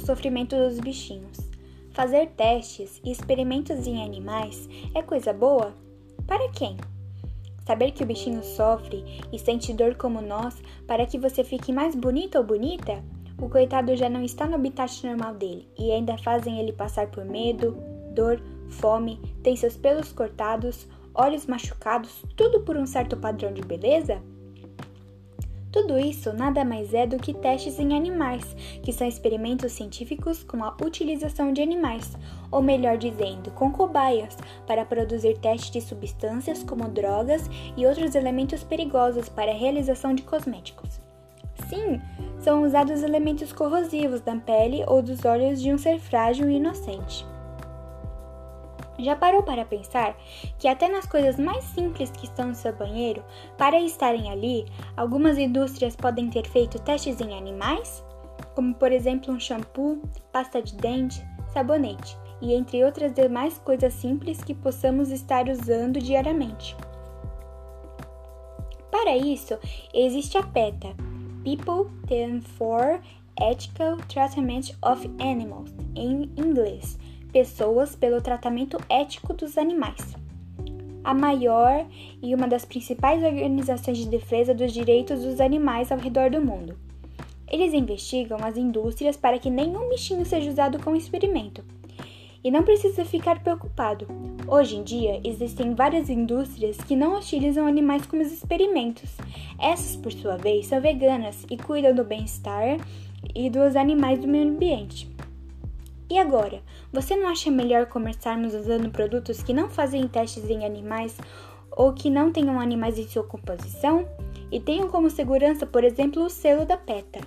sofrimento dos bichinhos. Fazer testes e experimentos em animais é coisa boa? Para quem? Saber que o bichinho sofre e sente dor como nós para que você fique mais bonita ou bonita? O coitado já não está no habitat normal dele e ainda fazem ele passar por medo, dor, fome, tem seus pelos cortados, olhos machucados, tudo por um certo padrão de beleza? Tudo isso nada mais é do que testes em animais, que são experimentos científicos com a utilização de animais, ou melhor dizendo, com cobaias, para produzir testes de substâncias como drogas e outros elementos perigosos para a realização de cosméticos. Sim, são usados elementos corrosivos da pele ou dos olhos de um ser frágil e inocente. Já parou para pensar que até nas coisas mais simples que estão no seu banheiro, para estarem ali, algumas indústrias podem ter feito testes em animais? Como por exemplo um shampoo, pasta de dente, sabonete e entre outras demais coisas simples que possamos estar usando diariamente. Para isso, existe a PETA, People Stand for Ethical Treatment of Animals, em inglês, pessoas pelo tratamento ético dos animais. A maior e uma das principais organizações de defesa dos direitos dos animais ao redor do mundo. Eles investigam as indústrias para que nenhum bichinho seja usado como experimento. E não precisa ficar preocupado. Hoje em dia, existem várias indústrias que não utilizam animais como experimentos. Essas, por sua vez, são veganas e cuidam do bem-estar e dos animais do meio ambiente. E agora, você não acha melhor começarmos usando produtos que não fazem testes em animais ou que não tenham animais em sua composição? E tenham como segurança, por exemplo, o selo da PETA.